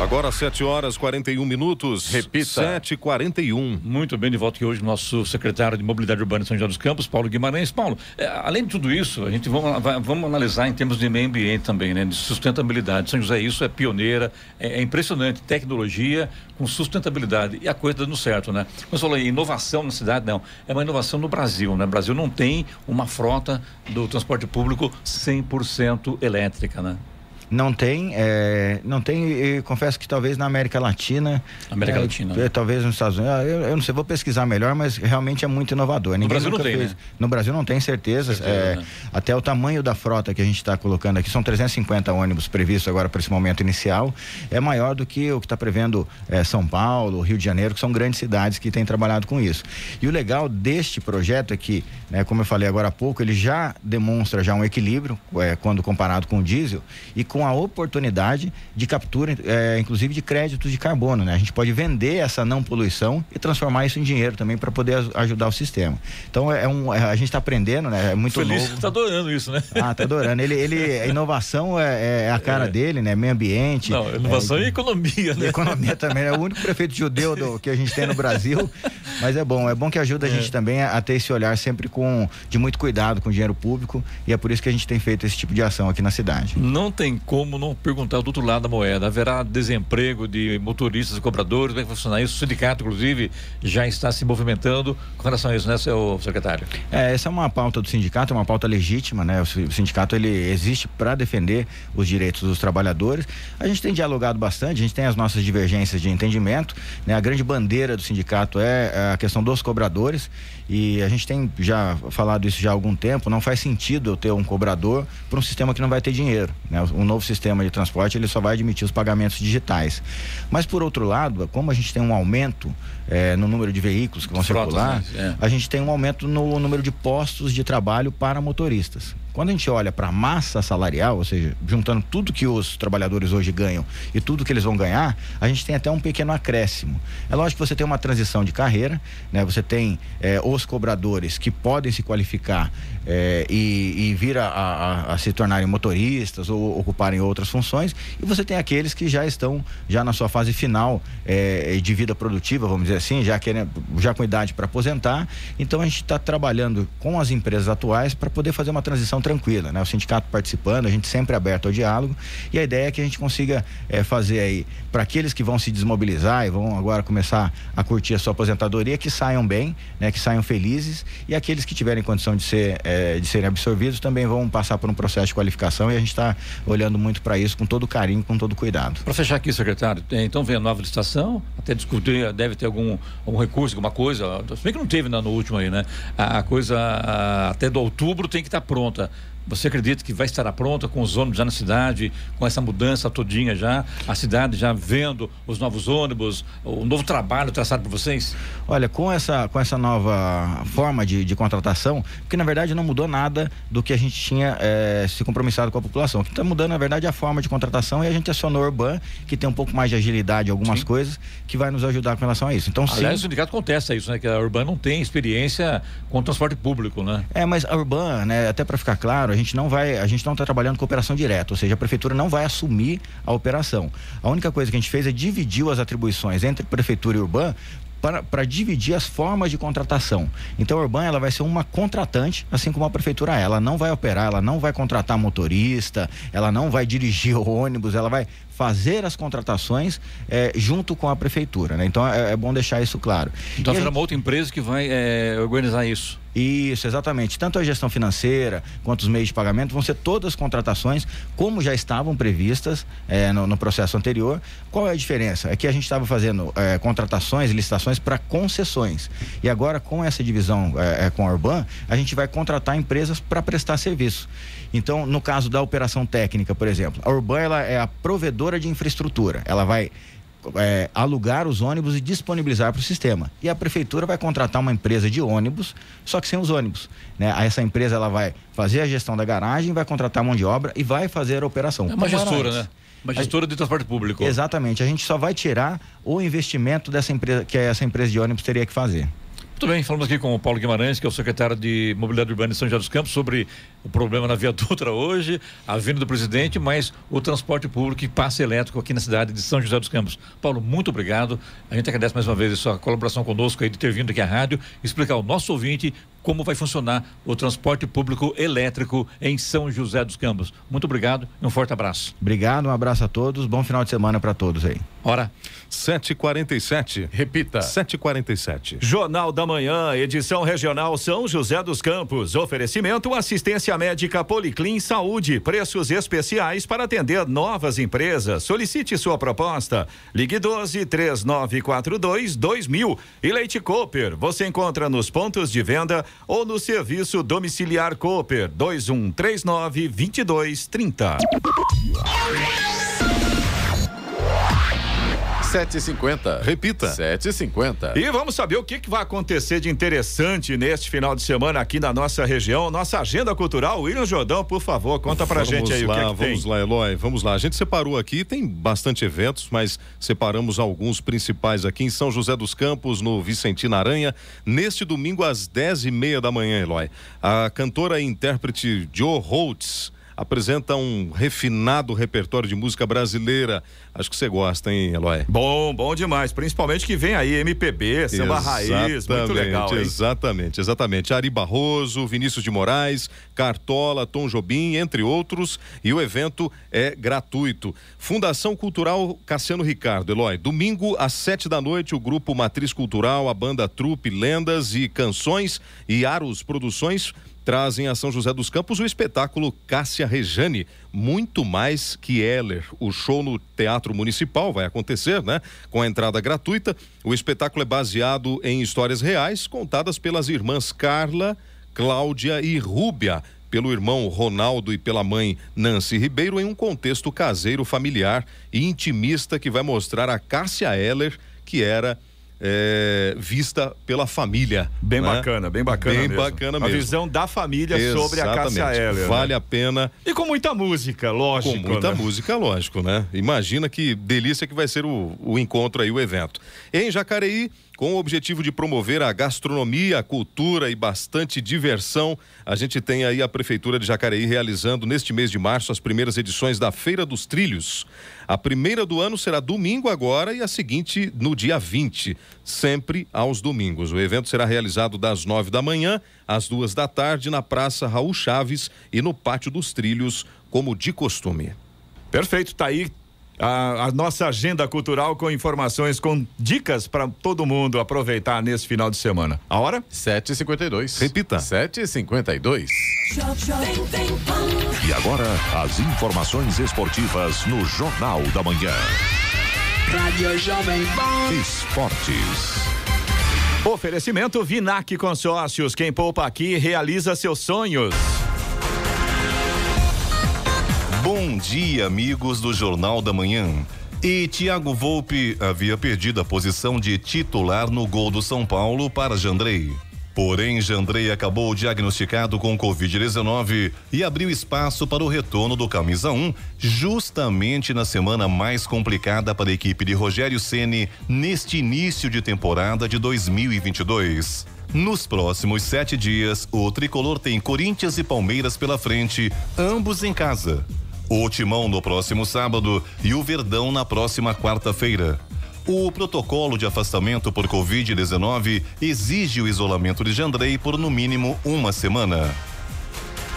Agora 7 horas 41 minutos. Repita. 7 41 Muito bem, de volta aqui hoje o nosso secretário de Mobilidade Urbana de São José dos Campos, Paulo Guimarães. Paulo, é, além de tudo isso, a gente vamos, vai, vamos analisar em termos de meio ambiente também, né? De sustentabilidade. São José, isso é pioneira, é, é impressionante. Tecnologia com sustentabilidade. E a coisa dando certo, né? Como você falou, inovação na cidade, não. É uma inovação no Brasil, né? O Brasil não tem uma frota do transporte público 100% elétrica, né? Não tem, é, não tem, e confesso que talvez na América Latina. América é, Latina. É, talvez nos Estados Unidos. Ah, eu, eu, não sei, vou pesquisar melhor, mas realmente é muito inovador. Ninguém no Brasil não tem. Fez. Né? No Brasil não tem certeza. certeza é, né? Até o tamanho da frota que a gente está colocando aqui, são 350 ônibus previstos agora para esse momento inicial, é maior do que o que está prevendo é, São Paulo, Rio de Janeiro, que são grandes cidades que têm trabalhado com isso. E o legal deste projeto é que, né, como eu falei agora há pouco, ele já demonstra já um equilíbrio é, quando comparado com o diesel e com a oportunidade de captura, é, inclusive de créditos de carbono, né? A gente pode vender essa não poluição e transformar isso em dinheiro também para poder ajudar o sistema. Então é um, é, a gente está aprendendo, né? É muito Feliz, novo. Está adorando isso, né? Ah, tá adorando. Ele, ele, a inovação é, é a cara é. dele, né? Meio ambiente. Não, inovação e economia, né? Economia também. É o único prefeito judeu do, que a gente tem no Brasil. Mas é bom, é bom que ajuda a gente também a, a ter esse olhar sempre com de muito cuidado com o dinheiro público e é por isso que a gente tem feito esse tipo de ação aqui na cidade. Não tem como não perguntar do outro lado da moeda. Haverá desemprego de motoristas e cobradores? Como é que vai funcionar isso? O sindicato, inclusive, já está se movimentando com relação a isso, né, seu secretário? É, essa é uma pauta do sindicato, é uma pauta legítima, né? O sindicato ele existe para defender os direitos dos trabalhadores. A gente tem dialogado bastante, a gente tem as nossas divergências de entendimento, né? A grande bandeira do sindicato é a questão dos cobradores e a gente tem já falado isso já há algum tempo, não faz sentido eu ter um cobrador para um sistema que não vai ter dinheiro, né? O novo sistema de transporte ele só vai admitir os pagamentos digitais. Mas por outro lado, como a gente tem um aumento é, no número de veículos que vão Frotas, circular, né? é. a gente tem um aumento no número de postos de trabalho para motoristas. Quando a gente olha para a massa salarial, ou seja, juntando tudo que os trabalhadores hoje ganham e tudo que eles vão ganhar, a gente tem até um pequeno acréscimo. É lógico que você tem uma transição de carreira, né? Você tem é, os cobradores que podem se qualificar é, e, e, vir a, a, a, se tornarem motoristas ou ocuparem outras funções, e você tem aqueles que já estão já na sua fase final é, de vida produtiva, vamos dizer assim, já, querem, já com idade para aposentar. Então a gente está trabalhando com as empresas atuais para poder fazer uma transição tranquila, né? O sindicato participando, a gente sempre aberto ao diálogo e a ideia é que a gente consiga é, fazer aí para aqueles que vão se desmobilizar e vão agora começar a curtir a sua aposentadoria, que saiam bem, né? Que saiam felizes e aqueles que tiverem condição de ser é, de serem absorvidos também vão passar por um processo de qualificação e a gente está olhando muito para isso com todo carinho, com todo cuidado. Para fechar aqui, secretário, então vem a nova licitação, até discutir, deve ter algum, algum recurso, alguma coisa, se bem que não teve no último aí, né? A, a coisa a, até do outubro tem que estar tá pronta Você acredita que vai estar pronta com os ônibus já na cidade, com essa mudança todinha já, a cidade já vendo os novos ônibus, o novo trabalho traçado por vocês? Olha, com essa, com essa nova forma de, de contratação, porque na verdade não mudou nada do que a gente tinha é, se compromissado com a população. O que está mudando, na verdade, é a forma de contratação e a gente acionou o Urban, que tem um pouco mais de agilidade em algumas sim. coisas, que vai nos ajudar com relação a isso. Então, Aliás, sim, o sindicato contesta isso, né? Que a Urban não tem experiência com transporte público, né? É, mas a Urban, né, até para ficar claro, a gente não vai, a gente não está trabalhando com operação direta, ou seja, a prefeitura não vai assumir a operação. A única coisa que a gente fez é dividir as atribuições entre prefeitura e Urban para dividir as formas de contratação. Então, a Urban ela vai ser uma contratante, assim como a prefeitura é. Ela não vai operar, ela não vai contratar motorista, ela não vai dirigir o (laughs) ônibus, ela vai fazer as contratações é, junto com a prefeitura. Né? Então, é, é, bom deixar isso claro. Então, será uma outra empresa que vai é, organizar isso? Isso, exatamente. Tanto a gestão financeira quanto os meios de pagamento vão ser todas contratações como já estavam previstas é, no, no, processo anterior. Qual é a diferença? É que a gente estava fazendo é, contratações e licitações para concessões. E agora, com essa divisão é, com a Urban, a gente vai contratar empresas para prestar serviço. Então, no caso da operação técnica, por exemplo, a Urban ela é a provedora de infraestrutura. Ela vai é, alugar os ônibus e disponibilizar para o sistema. E a prefeitura vai contratar uma empresa de ônibus, só que sem os ônibus. Né? Essa empresa ela vai fazer a gestão da garagem, vai contratar mão de obra e vai fazer a operação. É uma gestora, né? Uma gestora de transporte público. Exatamente. A gente só vai tirar o investimento dessa empresa que essa empresa de ônibus teria que fazer. Muito bem, falamos aqui com o Paulo Guimarães, que é o secretário de Mobilidade Urbana de São José dos Campos, sobre o problema na Via Dutra hoje, a vinda do presidente, mas o transporte público e passe elétrico aqui na cidade de São José dos Campos. Paulo, muito obrigado. A gente agradece mais uma vez a sua colaboração conosco aí de ter vindo aqui à rádio, explicar ao nosso ouvinte como vai funcionar o transporte público elétrico em São José dos Campos. Muito obrigado e um forte abraço. Obrigado, um abraço a todos, bom final de semana para todos aí. Hora. 7h47. Repita. 7h47. Jornal da Manhã, edição regional São José dos Campos. Oferecimento assistência médica Policlin Saúde. Preços especiais para atender novas empresas. Solicite sua proposta. Ligue 12 3942 2000. E Leite Cooper. Você encontra nos pontos de venda ou no serviço domiciliar Cooper 2139 2230. 7h50. Repita. 7h50. E vamos saber o que, que vai acontecer de interessante neste final de semana aqui na nossa região. Nossa agenda cultural. William Jordão, por favor, conta pra vamos gente aí lá, o que, é que Vamos tem. lá, Eloy. Vamos lá. A gente separou aqui, tem bastante eventos, mas separamos alguns principais aqui em São José dos Campos, no Vicentina Aranha, neste domingo às 10 e meia da manhã, Eloy. A cantora e intérprete Joe Holtz apresenta um refinado repertório de música brasileira. Acho que você gosta, hein, Eloy? Bom, bom demais. Principalmente que vem aí MPB, samba raiz, muito legal. Hein? Exatamente, exatamente. Ari Barroso, Vinícius de Moraes, Cartola, Tom Jobim, entre outros. E o evento é gratuito. Fundação Cultural Cassiano Ricardo, Eloy. Domingo às sete da noite, o grupo Matriz Cultural, a banda Trupe, Lendas e Canções e Aros Produções trazem a São José dos Campos o espetáculo Cássia Rejane, muito mais que Heller. O show no Teatro Municipal vai acontecer, né? Com a entrada gratuita. O espetáculo é baseado em histórias reais contadas pelas irmãs Carla, Cláudia e Rúbia, pelo irmão Ronaldo e pela mãe Nancy Ribeiro em um contexto caseiro, familiar e intimista que vai mostrar a Cássia Heller, que era é, vista pela família. Bem né? bacana, bem bacana bem mesmo. bacana mesmo. A visão da família Exatamente. sobre a Cássia Heller. Vale né? a pena. E com muita música, lógico. Com muita né? música, lógico, né? Imagina que delícia que vai ser o, o encontro aí, o evento. Em Jacareí, com o objetivo de promover a gastronomia, a cultura e bastante diversão, a gente tem aí a Prefeitura de Jacareí realizando neste mês de março as primeiras edições da Feira dos Trilhos. A primeira do ano será domingo agora e a seguinte no dia 20, sempre aos domingos. O evento será realizado das nove da manhã às duas da tarde na Praça Raul Chaves e no Pátio dos Trilhos, como de costume. Perfeito, tá aí a, a, nossa agenda cultural com informações, com dicas para todo mundo aproveitar nesse final de semana. A hora? 7h52. Repita. 7h52. E agora, as informações esportivas no Jornal da Manhã. Rádio Jovem Pan. Esportes. Oferecimento Vinac Consórcios. Quem poupa aqui realiza seus sonhos. Bom dia, amigos do Jornal da Manhã. E Thiago Volpe havia perdido a posição de titular no gol do São Paulo para Jandrei. Porém, Jandrei acabou diagnosticado com Covid-19 e abriu espaço para o retorno do camisa 1, justamente na semana mais complicada para a equipe de Rogério Ceni neste início de temporada de 2022. Nos próximos sete dias, o tricolor tem Corinthians e Palmeiras pela frente, ambos em casa. O Timão no próximo sábado e o Verdão na próxima quarta-feira. O protocolo de afastamento por Covid-19 exige o isolamento de Jandrei por no mínimo uma semana.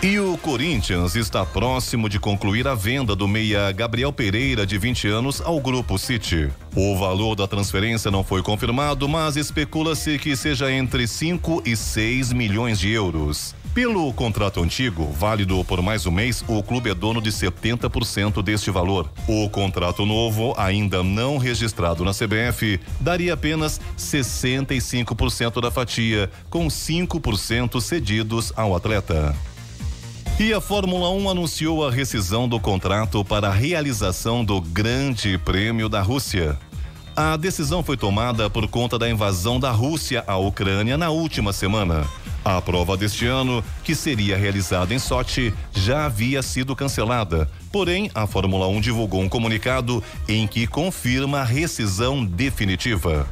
E o Corinthians está próximo de concluir a venda do meia Gabriel Pereira, de 20 anos, ao Grupo City. O valor da transferência não foi confirmado, mas especula-se que seja entre 5 e 6 milhões de euros. Pelo contrato antigo, válido por mais um mês, o clube é dono de 70% deste valor. O contrato novo, ainda não registrado na CBF, daria apenas 65% da fatia, com 5% cedidos ao atleta. E a Fórmula 1 anunciou a rescisão do contrato para a realização do Grande Prêmio da Rússia. A decisão foi tomada por conta da invasão da Rússia à Ucrânia na última semana. A prova deste ano, que seria realizada em Sochi, já havia sido cancelada. Porém, a Fórmula 1 divulgou um comunicado em que confirma a rescisão definitiva.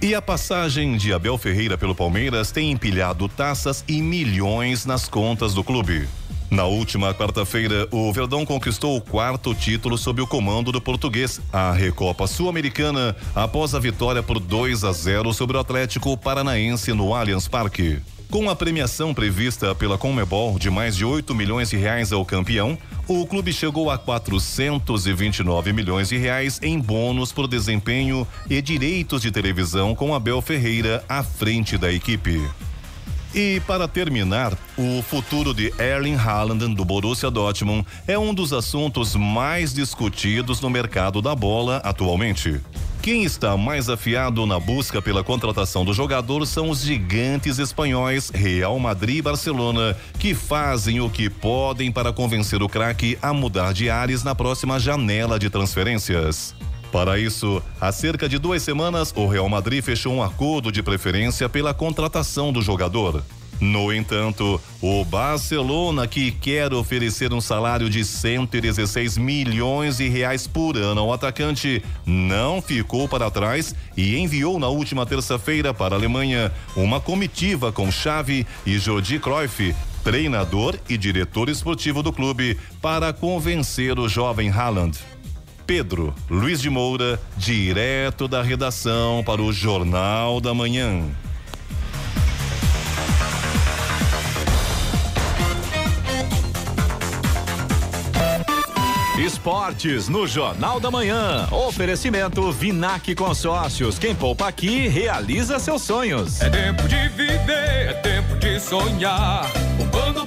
E a passagem de Abel Ferreira pelo Palmeiras tem empilhado taças e milhões nas contas do clube. Na última quarta-feira, o Verdão conquistou o quarto título sob o comando do português, a Recopa Sul-Americana, após a vitória por 2 a 0 sobre o Atlético Paranaense no Allianz Parque. Com a premiação prevista pela Conmebol de mais de 8 milhões de reais ao campeão, o clube chegou a 429 milhões de reais em bônus por desempenho e direitos de televisão com Abel Ferreira à frente da equipe. E para terminar, o futuro de Erling Haaland do Borussia Dortmund é um dos assuntos mais discutidos no mercado da bola atualmente. Quem está mais afiado na busca pela contratação do jogador são os gigantes espanhóis Real Madrid e Barcelona, que fazem o que podem para convencer o craque a mudar de ares na próxima janela de transferências. Para isso, há cerca de duas semanas, o Real Madrid fechou um acordo de preferência pela contratação do jogador. No entanto, o Barcelona, que quer oferecer um salário de 116 milhões de reais por ano ao atacante, não ficou para trás e enviou na última terça-feira para a Alemanha uma comitiva com Xavi e Jordi Cruyff, treinador e diretor esportivo do clube, para convencer o jovem Haaland. Pedro Luiz de Moura, direto da redação para o Jornal da Manhã. Esportes no Jornal da Manhã. Oferecimento Vinac Consórcios. Quem poupa aqui realiza seus sonhos. É tempo de viver, é tempo de sonhar. Poupando,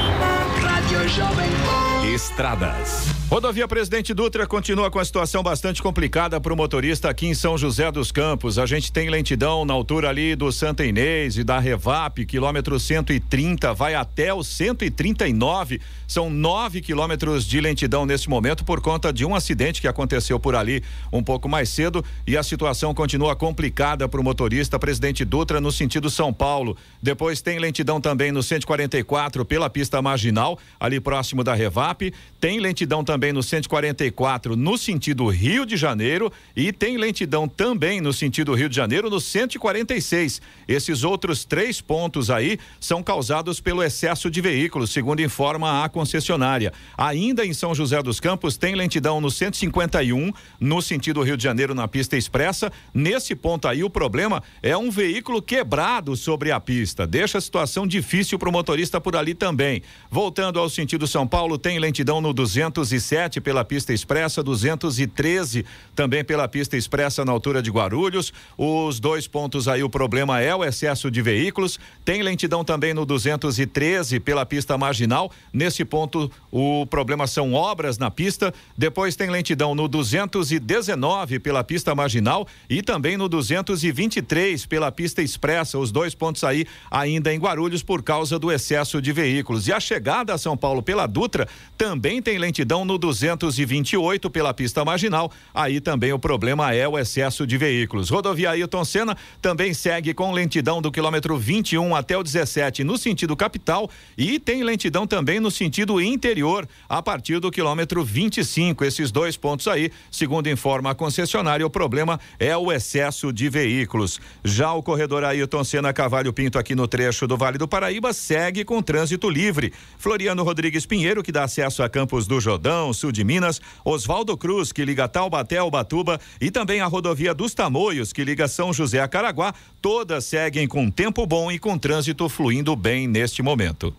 Rádio Jovem Pan. Estradas. Rodovia Presidente Dutra continua com a situação bastante complicada para o motorista aqui em São José dos Campos. A gente tem lentidão na altura ali do Santa Inês e da Revap, quilômetro 130, vai até o 139. São nove quilômetros de lentidão neste momento por conta de um acidente que aconteceu por ali um pouco mais cedo e a situação continua complicada para o motorista Presidente Dutra no sentido São Paulo. Depois tem lentidão também no 144 pela pista marginal, ali próximo da Revap. Tem lentidão também no 144 no sentido Rio de Janeiro e tem lentidão também no sentido Rio de Janeiro no 146. Esses outros três pontos aí são causados pelo excesso de veículos, segundo informa a concessionária. Ainda em São José dos Campos tem lentidão no 151 no sentido Rio de Janeiro na pista expressa. Nesse ponto aí o problema é um veículo quebrado sobre a pista. Deixa a situação difícil para o motorista por ali também. Voltando ao sentido São Paulo, tem lentidão no 207 207 pela pista expressa, 213 também pela pista expressa na altura de Guarulhos. Os dois pontos aí, o problema é o excesso de veículos. Tem lentidão também no 213 pela pista marginal. Nesse ponto, o problema são obras na pista. Depois tem lentidão no 219 pela pista marginal e também no 223 pela pista expressa. Os dois pontos aí ainda em Guarulhos por causa do excesso de veículos. E a chegada a São Paulo pela Dutra também tem lentidão no 228 pela pista marginal. Aí também o problema é o excesso de veículos. Rodovia Ailton Senna também segue com lentidão do quilômetro 21 até o 17 no sentido capital e tem lentidão também no sentido interior a partir do quilômetro 25. Esses dois pontos aí, segundo informa a concessionária, o problema é o excesso de veículos. Já o corredor Ailton Senna Cavalho Pinto aqui no trecho do Vale do Paraíba segue com trânsito livre. Floriano Rodrigues Pinheiro, que dá acesso a Campos do Jordão, sul de Minas, Oswaldo Cruz, que liga Taubaté ao Batuba e também a rodovia dos Tamoios, que liga São José a Caraguá, todas seguem com tempo bom e com trânsito fluindo bem neste momento.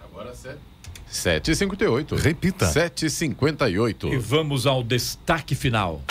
Agora 7h58. Repita. 7h58. E vamos ao destaque final.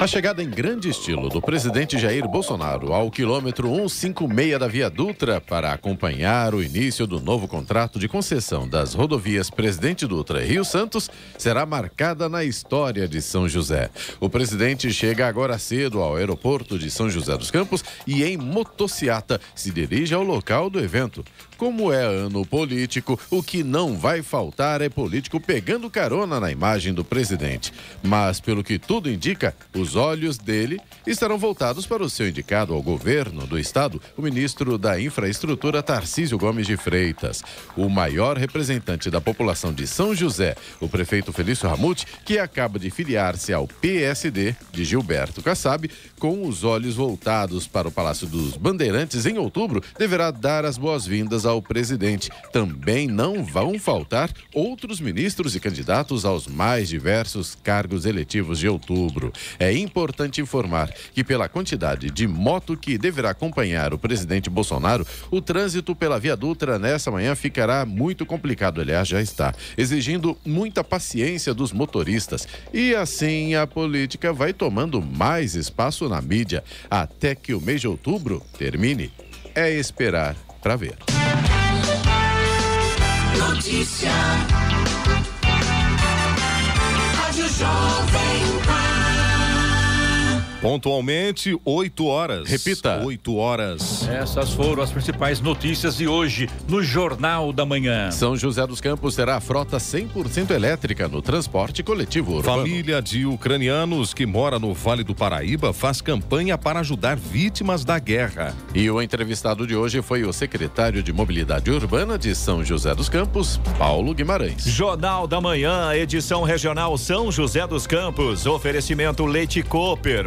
A chegada em grande estilo do presidente Jair Bolsonaro ao quilômetro 156 da Via Dutra para acompanhar o início do novo contrato de concessão das rodovias Presidente Dutra e Rio Santos será marcada na história de São José. O presidente chega agora cedo ao aeroporto de São José dos Campos e em motociata se dirige ao local do evento. Como é ano político, o que não vai faltar é político pegando carona na imagem do presidente. Mas, pelo que tudo indica, os olhos dele estarão voltados para o seu indicado ao governo do estado, o ministro da Infraestrutura Tarcísio Gomes de Freitas. O maior representante da população de São José, o prefeito Felício Ramute, que acaba de filiar-se ao PSD de Gilberto Kassab, com os olhos voltados para o Palácio dos Bandeirantes em outubro, deverá dar as boas-vindas ao presidente. Também não vão faltar outros ministros e candidatos aos mais diversos cargos eletivos de outubro. É importante informar que, pela quantidade de moto que deverá acompanhar o presidente Bolsonaro, o trânsito pela Via Dutra nessa manhã ficará muito complicado. Aliás, já está, exigindo muita paciência dos motoristas. E assim a política vai tomando mais espaço na mídia até que o mês de outubro termine. É esperar para ver. Notícia. Rádio Jovem. Pontualmente, 8 horas. Repita. 8 horas. Essas foram as principais notícias de hoje no Jornal da Manhã. São José dos Campos terá frota 100% elétrica no transporte coletivo urbano. Família de ucranianos que mora no Vale do Paraíba faz campanha para ajudar vítimas da guerra. E o entrevistado de hoje foi o secretário de Mobilidade Urbana de São José dos Campos, Paulo Guimarães. Jornal da Manhã, edição regional São José dos Campos. Oferecimento Leite Cooper.